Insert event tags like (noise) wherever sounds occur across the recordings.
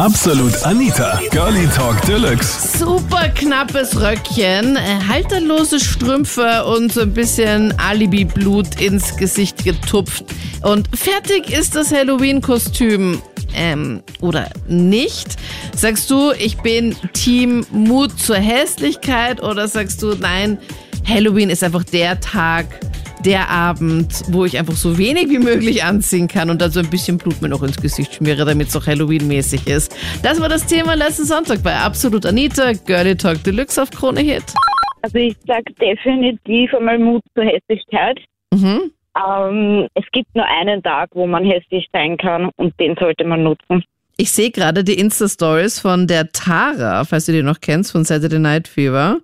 Absolut Anita, Girlie Talk Deluxe. Super knappes Röckchen, äh, halterlose Strümpfe und so ein bisschen Alibi-Blut ins Gesicht getupft. Und fertig ist das Halloween-Kostüm. Ähm, oder nicht? Sagst du, ich bin Team Mut zur Hässlichkeit oder sagst du, nein, Halloween ist einfach der Tag, der Abend, wo ich einfach so wenig wie möglich anziehen kann und dann so ein bisschen Blut mir noch ins Gesicht schmiere, damit es auch Halloween-mäßig ist. Das war das Thema letzten Sonntag bei Absolut Anita, Girlie Talk Deluxe auf Krone Hit. Also ich sage definitiv einmal Mut zur Hässlichkeit. Mhm. Ähm, es gibt nur einen Tag, wo man hässlich sein kann und den sollte man nutzen. Ich sehe gerade die Insta-Stories von der Tara, falls du die noch kennst, von Saturday Night Fever.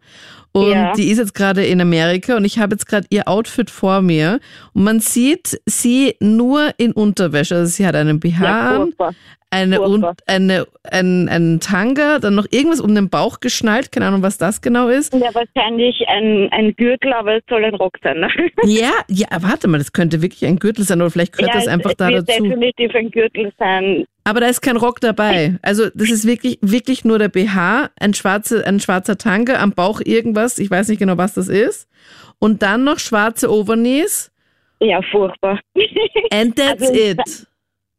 Und Ja. die ist jetzt gerade in Amerika und ich habe jetzt gerade ihr Outfit vor mir. Und man sieht sie nur in Unterwäsche. Also sie hat einen BH Ja, furchtbar. eine, und, eine, ein, einen Tanga, dann noch irgendwas um den Bauch geschnallt. Keine Ahnung, was das genau ist. Ja, wahrscheinlich ein, ein Gürtel, aber es soll ein Rock sein. Ne? (laughs) Ja, ja, warte mal, das könnte wirklich ein Gürtel sein oder vielleicht gehört das es- einfach es da wird dazu. definitiv ein Gürtel sein. Aber da ist kein Rock dabei. Also das ist wirklich, wirklich nur der BH, ein, schwarze, ein schwarzer Tanke, am Bauch irgendwas, ich weiß nicht genau, was das ist. Und dann noch schwarze Overknees. Ja, furchtbar. And (laughs) that's Also ich it.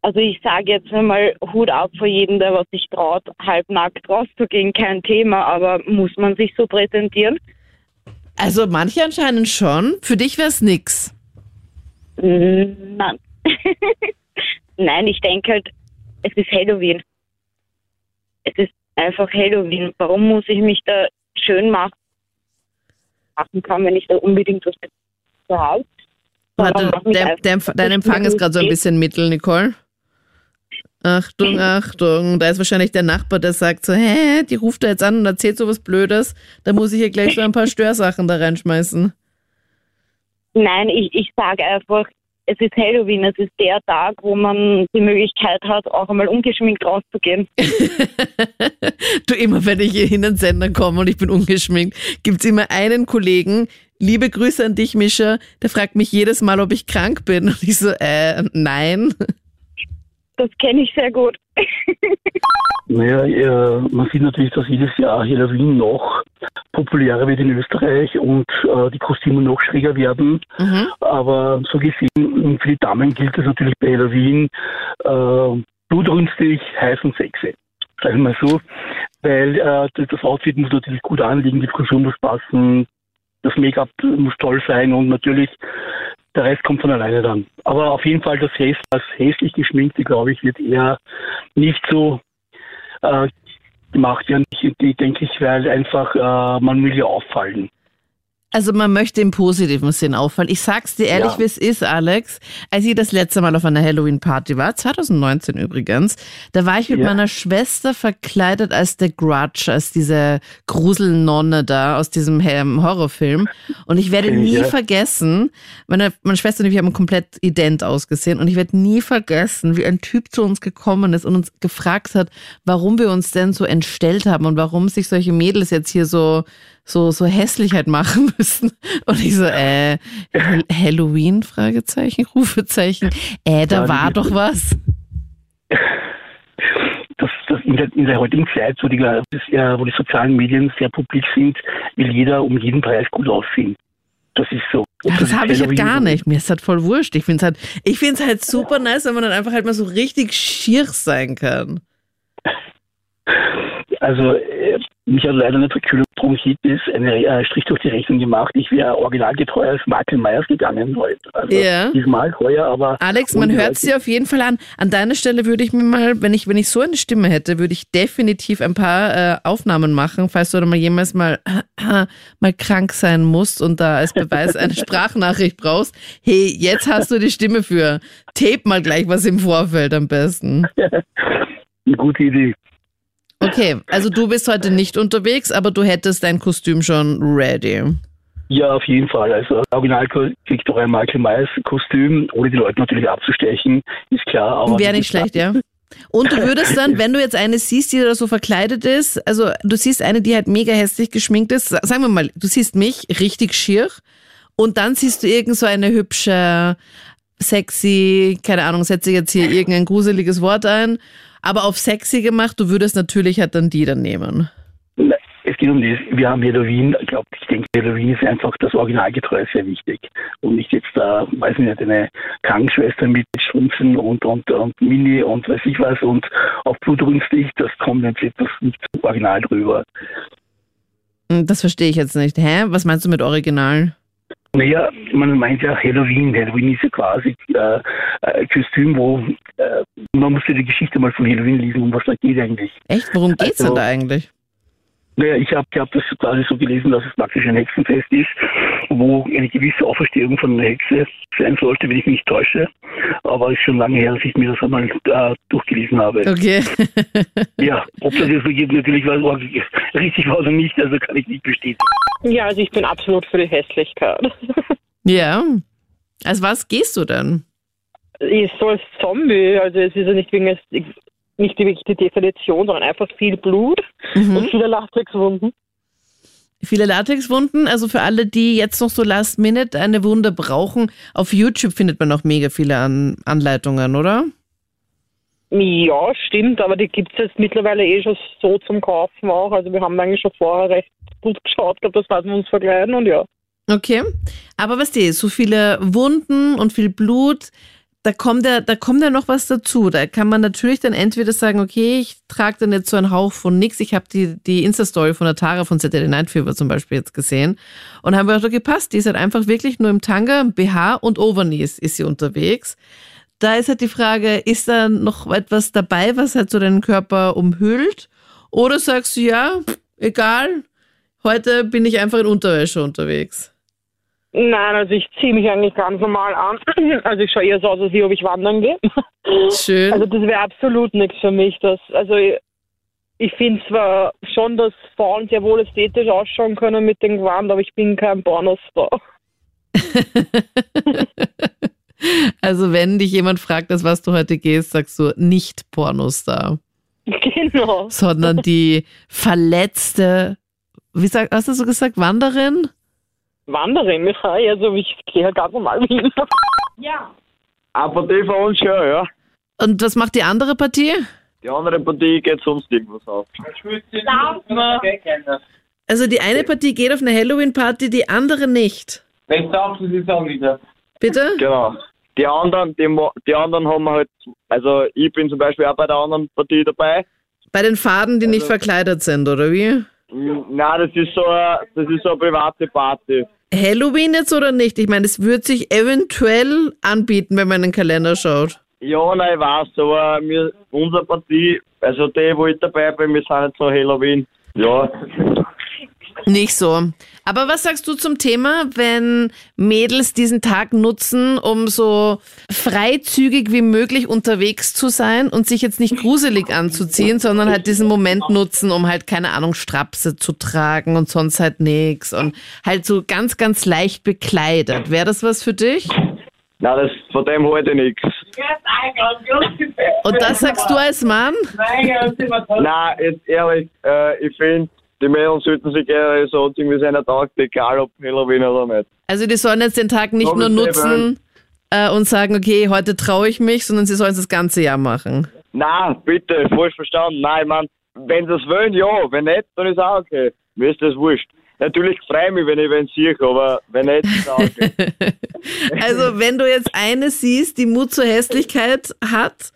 Also ich sage jetzt einmal Hut ab vor jedem, der was sich traut, halbnackt rauszugehen, kein Thema, aber muss man sich so präsentieren? Also manche anscheinend schon. Für dich wär's nix. Mm, Nein. (laughs) Nein, ich denke halt, es ist Halloween. Es ist einfach Halloween. Warum muss ich mich da schön machen, machen kann, wenn ich da unbedingt was zu habe? Warte, der, der, dein Empfang ist gerade so ein bisschen mittel, Nicole. Achtung, Achtung. Da ist wahrscheinlich der Nachbar, der sagt so, hä, die ruft da jetzt an und erzählt so was Blödes. Da muss ich hier gleich so ein paar (laughs) Störsachen da reinschmeißen. Nein, ich, ich sage einfach, es ist Halloween. Es ist der Tag, wo man die Möglichkeit hat, auch einmal ungeschminkt rauszugehen. (laughs) du, immer wenn ich hier in den Sender komme und ich bin ungeschminkt, gibt's immer einen Kollegen, liebe Grüße an dich, Mischa, der fragt mich jedes Mal, ob ich krank bin. Und ich so, äh, nein. Das kenne ich sehr gut. Naja, äh, man sieht natürlich, dass jedes Jahr Halloween noch populärer wird in Österreich und äh, die Kostüme noch schräger werden. Mhm. Aber so gesehen, für die Damen gilt es natürlich bei Halloween äh, blutrünstig, heiß und sexy. Sagen wir mal so. Weil äh, das Outfit muss natürlich gut anliegen, die Frisur muss passen, das Make-up muss toll sein und natürlich der Rest kommt von alleine dann. Aber auf jeden Fall das, häss das hässlich geschminkte, glaube ich, wird eher nicht so äh, werden. Ich, ich denke ich, weil einfach äh, man will ja auffallen. Also man möchte im positiven Sinn auffallen. Ich sag's dir ehrlich, Ja. wie es ist, Alex. Als ich das letzte Mal auf einer Halloween-Party war, 2019 übrigens, da war ich mit Ja. meiner Schwester verkleidet als The Grudge, als diese Gruselnonne da aus diesem ähm, Horrorfilm. Und ich werde nie ja. vergessen, meine, meine Schwester und ich haben komplett ident ausgesehen und ich werde nie vergessen, wie ein Typ zu uns gekommen ist und uns gefragt hat, warum wir uns denn so entstellt haben und warum sich solche Mädels jetzt hier so so so hässlich halt machen (laughs) müssen. Und ich so, äh, Hall- Halloween? Fragezeichen, Rufezeichen. Äh, da war doch was. Das, das in, der, in der heutigen Zeit, wo die, das, ja, wo die sozialen Medien sehr publik sind, will jeder um jeden Preis gut aussehen. Das ist so. Ja, das habe ich halt gar nicht. Mir ist halt voll wurscht. Ich finde es halt, ich find's halt super nice, wenn man dann einfach halt mal so richtig schier sein kann. (laughs) Also, äh, mich hat leider eine Verkühlung Bronchitis einen äh, Strich durch die Rechnung gemacht. Ich wäre originalgetreu als Michael Myers gegangen heute. Also, Ja. Diesmal heuer, aber. Alex, man hört sie auf jeden Fall an. An deiner Stelle würde ich mir mal, wenn ich, wenn ich so eine Stimme hätte, würde ich definitiv ein paar äh, Aufnahmen machen, falls du dann mal jemals mal, (clears throat) mal krank sein musst und da als Beweis eine (laughs) Sprachnachricht brauchst. Hey, jetzt hast du die Stimme für. Tape mal gleich was im Vorfeld am besten. Eine (laughs) gute Idee. Okay, also du bist heute nicht unterwegs, aber du hättest dein Kostüm schon ready. Ja, auf jeden Fall. Also Original Victoria Michael Myers Kostüm, ohne die Leute natürlich abzustechen, ist klar. Aber Wäre nicht schlecht, ja. Und du würdest dann, (laughs) wenn du jetzt eine siehst, die da so verkleidet ist, also du siehst eine, die halt mega hässlich geschminkt ist, sa- sagen wir mal, du siehst mich richtig schier und dann siehst du irgend so eine hübsche sexy, keine Ahnung, setze jetzt hier irgendein gruseliges Wort ein, aber auf sexy gemacht, du würdest natürlich halt dann die dann nehmen. Es geht um das, wir haben ich glaube, ich denke, Halloween ist einfach das Originalgetreu sehr wichtig. Und nicht jetzt da, weiß ich nicht, eine Krankenschwester mit Strümpfen und, und, und Mini und weiß ich was und auf blutrünstig, das kommt jetzt etwas nicht Original drüber. Hm, Das verstehe ich jetzt nicht. Hä? Was meinst du mit Original? Naja, man meint ja Halloween. Halloween ist ja quasi äh, ein Kostüm, wo äh, man muss ja die Geschichte mal von Halloween lesen, um was da geht eigentlich. Echt? Worum geht's Also- denn da eigentlich? Naja, ich habe hab das quasi so gelesen, dass es praktisch ein Hexenfest ist, wo eine gewisse Auferstehung von einer Hexe sein sollte, wenn ich mich täusche. Aber es ist schon lange her, dass ich mir das einmal äh, durchgelesen habe. Okay. Ja, ob das jetzt so geht, natürlich war, war richtig war oder nicht, also kann ich nicht bestätigen. Ja, also ich bin absolut für die Hässlichkeit. (laughs) ja. Als was gehst du denn? Ich so als Zombie, also es ist ja nicht wegen es, nicht wirklich die Definition, sondern einfach viel Blut Mhm. und viele Latexwunden. Viele Latexwunden, also für alle, die jetzt noch so last minute eine Wunde brauchen, auf YouTube findet man noch mega viele An Anleitungen, oder? Ja, stimmt, aber die gibt es jetzt mittlerweile eh schon so zum Kaufen auch. Also wir haben eigentlich schon vorher recht gut geschaut, gehabt, dass wir uns verkleiden und ja. Okay. Aber was die, so viele Wunden und viel Blut, da kommt ja, da kommt ja noch was dazu. Da kann man natürlich dann entweder sagen, okay, ich trage dann jetzt so einen Hauch von nix. Ich habe die, die Insta-Story von der Tara von Saturday Night Fever zum Beispiel jetzt gesehen und haben wir auch gepasst. Die ist halt einfach wirklich nur im Tanga, BH und Overknees ist sie unterwegs. Da ist halt die Frage, ist da noch etwas dabei, was halt so deinen Körper umhüllt? Oder sagst du, ja, egal, heute bin ich einfach in Unterwäsche unterwegs? Nein, also ich ziehe mich eigentlich ganz normal an. (clears throat) Also ich schaue eher so aus, als ob ich wandern gehe. (laughs) Schön. Also das wäre absolut nichts für mich. Das, also ich, ich finde zwar schon, dass Frauen sehr wohl ästhetisch ausschauen können mit dem Gewand, aber ich bin kein Pornostar. (laughs) Also wenn dich jemand fragt, als was du heute gehst, sagst du nicht Pornostar, Genau. sondern die verletzte, wie sag, hast du so gesagt, Wanderin? Wanderin, Michael, also ich gehe halt ganz normal hin. Eine Partie von uns schon, ja. Und was macht die andere Partie? Die andere Partie geht sonst irgendwas auf. Also die eine Partie geht auf eine Halloween-Party, die andere nicht. Wenn du auf die Saison wieder. Bitte? Genau. Die anderen, die, die anderen haben halt, also ich bin zum Beispiel auch bei der anderen Partie dabei. Bei den Faden, die nicht verkleidet sind, oder wie? Nein, das ist so eine, das ist so eine private Party. Halloween jetzt oder nicht? Ich meine, es wird sich eventuell anbieten, wenn man in den Kalender schaut. Ja, nein, ich weiß, aber wir, unsere Partie, also die, wo ich dabei bin, wir sind jetzt so Halloween. Ja, Nicht so. Aber was sagst du zum Thema, wenn Mädels diesen Tag nutzen, um so freizügig wie möglich unterwegs zu sein und sich jetzt nicht gruselig anzuziehen, sondern halt diesen Moment nutzen, um halt, keine Ahnung, Strapse zu tragen und sonst halt nichts und halt so ganz, ganz leicht bekleidet. Wäre das was für dich? nein, das, von dem ich nichts. Und das sagst du als Mann? Nein, jetzt ehrlich, äh, ich finde, die Mädels sollten sich gerne so irgendwie seiner Tag, egal ob Halloween oder nicht. Also die sollen jetzt den Tag nicht nur nutzen äh, und sagen, okay, heute traue ich mich, sondern sie sollen es das ganze Jahr machen. Nein, bitte, falsch verstanden. Nein, ich mein, wenn sie es wollen, ja. Wenn nicht, dann ist auch okay. Mir ist das wurscht. Natürlich freue ich mich, wenn ich wen sehe, aber wenn nicht, ist auch okay. (laughs) Also, wenn du jetzt eine siehst, die Mut zur Hässlichkeit hat,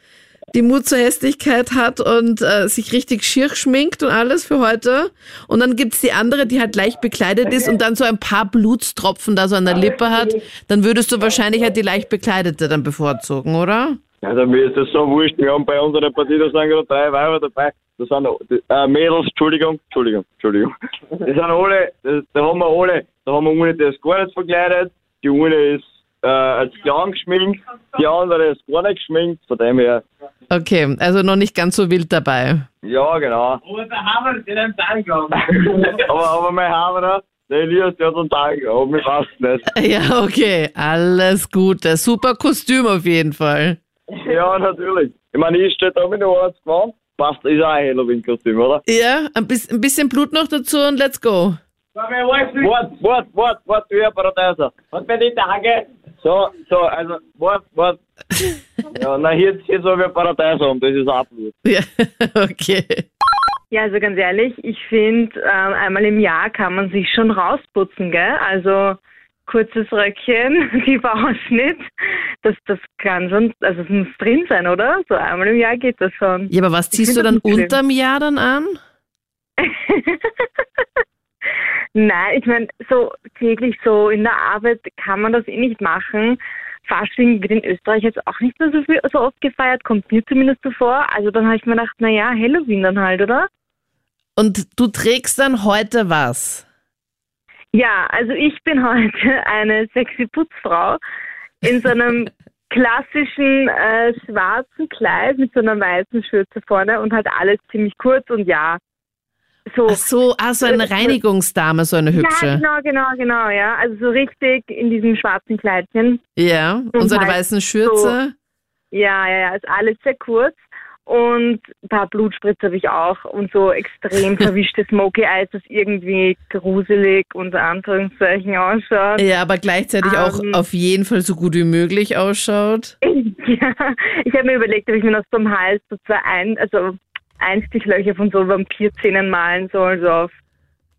die Mut zur Hässlichkeit hat und äh, sich richtig schier schminkt und alles für heute. Und dann gibt's die andere, die halt leicht bekleidet ist und dann so ein paar Blutstropfen da so an der Lippe hat, dann würdest du wahrscheinlich halt die leicht bekleidete dann bevorzugen, oder? Also mir ist das so wurscht. Wir haben bei unserer Partie, da sind gerade drei Weiber dabei. Das sind äh, Mädels, Entschuldigung, Entschuldigung, Entschuldigung. (laughs) Das sind alle, das, da haben wir alle, da haben wir eine, die ist gar nicht verkleidet, die eine ist äh, als Clown geschminkt, die andere ist gar nicht geschminkt, von dem her. Okay, also noch nicht ganz so wild dabei. Ja, genau. Aber da haben wir den einen Tag gehabt. aber, aber mein Haberer, der Elias, der hat einen Tag, aber mir passt nicht. (laughs) Ja, okay, alles Gute. Super Kostüm auf jeden Fall. Ja, natürlich. Ich meine, ich stehe da mit dem Arzt gewandt. Passt, ist auch ein Halloween-Kostüm, oder? Ja, ein bisschen, ein bisschen Blut noch dazu und let's go. Weil wir alles nicht- Wart, wart, wart, wart, du Herr Paradeiser. Und bei den Tagen So, so, also, wart, wart. (laughs) Ja, na, jetzt, jetzt habe ich ein Paradies haben, das ist absolut. Ja, (laughs) okay. Ja, also ganz ehrlich, ich finde, ähm, einmal im Jahr kann man sich schon rausputzen, gell? Also kurzes Röckchen, (laughs) tiefer Ausschnitt, das, das kann schon, also es muss drin sein, oder? So einmal im Jahr geht das schon. Ja, aber was ziehst du dann unterm Jahr dann an? Nein, ich meine, so täglich so in der Arbeit kann man das eh nicht machen. Fasching wird in Österreich jetzt auch nicht mehr so, viel, so oft gefeiert, kommt mir zumindest so vor. Also dann habe ich mir gedacht, naja, Halloween dann halt, oder? Und du trägst dann heute was? Ja, also ich bin heute eine sexy Putzfrau in so einem (laughs) klassischen äh, schwarzen Kleid mit so einer weißen Schürze vorne und halt alles ziemlich kurz und ja, so. Ach so, ah, so eine Reinigungsdame, so eine Ja, hübsche. genau, genau, genau, ja. Also so richtig in diesem schwarzen Kleidchen. Ja, und Und so eine halt weißen Schürze. Ja, ja, ja, ist alles sehr kurz. Und ein paar Blutspritze habe ich auch und so extrem (laughs) verwischtes Smoky Eyes, das irgendwie gruselig unter Anführungszeichen ausschaut. Ja, aber gleichzeitig auch Ähm. auf jeden Fall so gut wie möglich ausschaut. (laughs) Ja, ich habe mir überlegt, ob ich mir noch so am Hals so zwei ein, also Einstichlöcher von so Vampirzähnen malen soll, so auf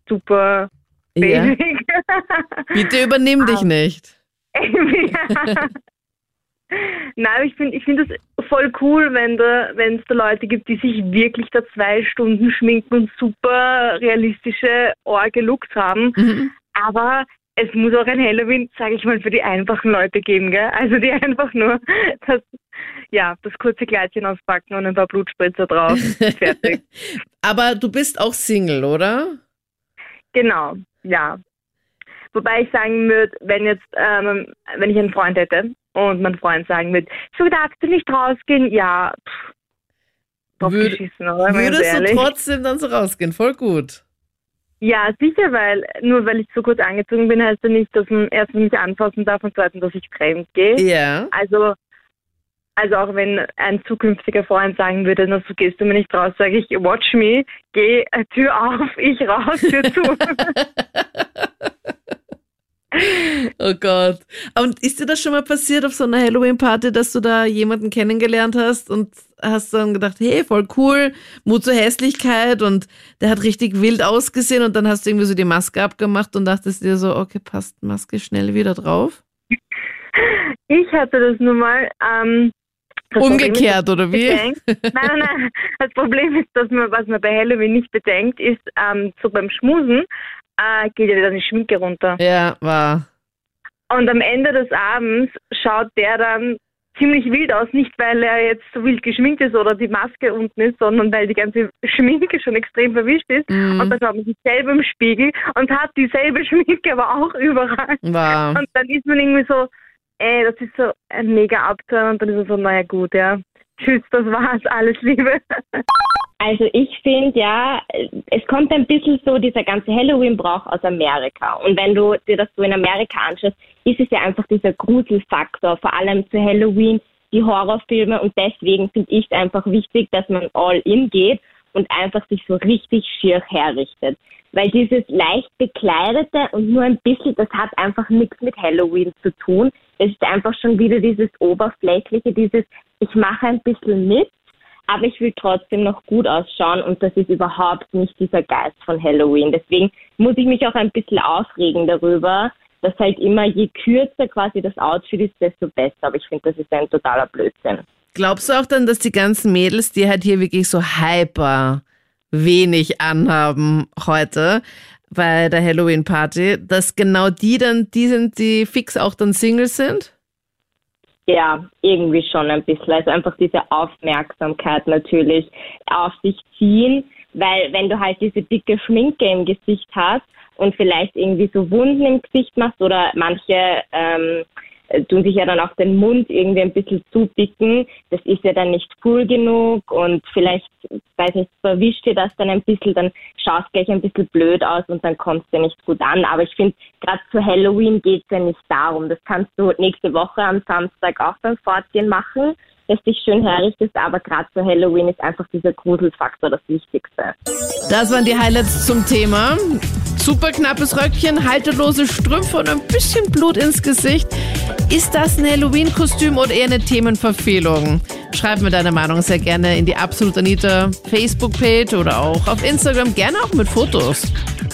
super Ja. basic. (laughs) Bitte übernimm dich nicht. (laughs) ja. Nein, ich finde ich find das voll cool, wenn da, es da Leute gibt, die sich wirklich da zwei Stunden schminken und super realistische Orge-Looks haben. Mhm. Aber es muss auch ein Halloween, sage ich mal, für die einfachen Leute geben, gell? Also die einfach nur das, ja, das kurze Kleidchen auspacken und ein paar Blutspritzer drauf. (laughs) Fertig. Aber du bist auch Single, oder? Genau, ja. Wobei ich sagen würde, wenn jetzt, ähm, wenn ich einen Freund hätte und mein Freund sagen würde, so darfst du nicht rausgehen, ja, pff, Würd- oder? Würdest du trotzdem dann so rausgehen? Voll gut. Ja, sicher, weil nur weil ich so kurz angezogen bin, heißt ja nicht, dass man erstens mich anfassen darf und zweitens, dass ich fremd gehe. Ja. Also, also auch wenn ein zukünftiger Freund sagen würde, na, so gehst du mir nicht raus, sage ich, watch me, geh, äh, Tür auf, (laughs) ich raus, Tür zu. (laughs) Oh Gott. Und ist dir das schon mal passiert auf so einer Halloween-Party, dass du da jemanden kennengelernt hast und hast dann gedacht, hey, voll cool, Mut zur Hässlichkeit und der hat richtig wild ausgesehen und dann hast du irgendwie so die Maske abgemacht und dachtest dir so, okay, passt Maske schnell wieder drauf? Ich hatte das nur mal. Ähm, Umgekehrt, oder wie? Bedenkt- (laughs) nein, nein, nein. Das Problem ist, dass man, was man bei Halloween nicht bedenkt, ist, ähm, so beim Schmusen äh, geht ja wieder die Schminke runter. Ja, war. Und am Ende des Abends schaut der dann ziemlich wild aus, nicht weil er jetzt so wild geschminkt ist oder die Maske unten ist, sondern weil die ganze (laughs) Schminke schon extrem verwischt ist. Mhm. Und dann schaut man sich selber im Spiegel und hat dieselbe (laughs) Schminke, aber auch überall. War. Und dann ist man irgendwie so, ey, das ist so ein mega Abturn und dann ist man so, naja gut, ja. Tschüss, das war's, alles Liebe. (laughs) Also ich finde ja, es kommt ein bisschen so dieser ganze Halloween-Brauch aus Amerika. Und wenn du dir das so in Amerika anschaust, ist es ja einfach dieser Gruselfaktor, vor allem zu Halloween, die Horrorfilme. Und deswegen finde ich es einfach wichtig, dass man all in geht und einfach sich so richtig schier herrichtet. Weil dieses leicht bekleidete und nur ein bisschen, das hat einfach nichts mit Halloween zu tun. Es ist einfach schon wieder dieses Oberflächliche, dieses, ich mache ein bisschen mit, aber ich will trotzdem noch gut ausschauen und das ist überhaupt nicht dieser Geist von Halloween. Deswegen muss ich mich auch ein bisschen aufregen darüber, dass halt immer je kürzer quasi das Outfit ist, desto besser. Aber ich finde, das ist ein totaler Blödsinn. Glaubst du auch dann, dass die ganzen Mädels, die halt hier wirklich so hyper wenig anhaben heute bei der Halloween-Party, dass genau die dann die sind, die fix auch dann Single sind? Ja, irgendwie schon ein bisschen. Also einfach diese Aufmerksamkeit natürlich auf sich ziehen, weil wenn du halt diese dicke Schminke im Gesicht hast und vielleicht irgendwie so Wunden im Gesicht machst oder manche ähm, tun sich ja dann auch den Mund irgendwie ein bisschen zubicken, das ist ja dann nicht cool genug und vielleicht, weiß nicht, verwischt dir das dann ein bisschen, dann schaust gleich ein bisschen blöd aus und dann kommst du nicht gut an. Aber ich finde, gerade zu Halloween geht es ja nicht darum. Das kannst du nächste Woche am Samstag auch beim Fortgehen machen, dass dich schön herrichtest, aber gerade zu Halloween ist einfach dieser Gruselfaktor das Wichtigste. Das waren die Highlights zum Thema. Super knappes Röckchen, halterlose Strümpfe und ein bisschen Blut ins Gesicht. Ist das ein Halloween-Kostüm oder eher eine Themenverfehlung? Schreib mir deine Meinung sehr gerne in die Absolut Anita Facebook-Page oder auch auf Instagram, gerne auch mit Fotos.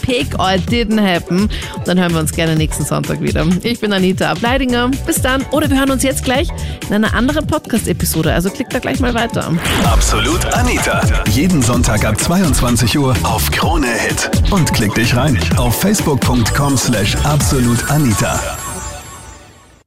Pick or didn't happen. Und dann hören wir uns gerne nächsten Sonntag wieder. Ich bin Anita Ableidinger. Bis dann. Oder wir hören uns jetzt gleich in einer anderen Podcast-Episode. Also klickt da gleich mal weiter. Absolut Anita. Jeden Sonntag ab 22 Uhr auf Krone Hit. Und klick dich rein auf facebook.com slash absolutanita.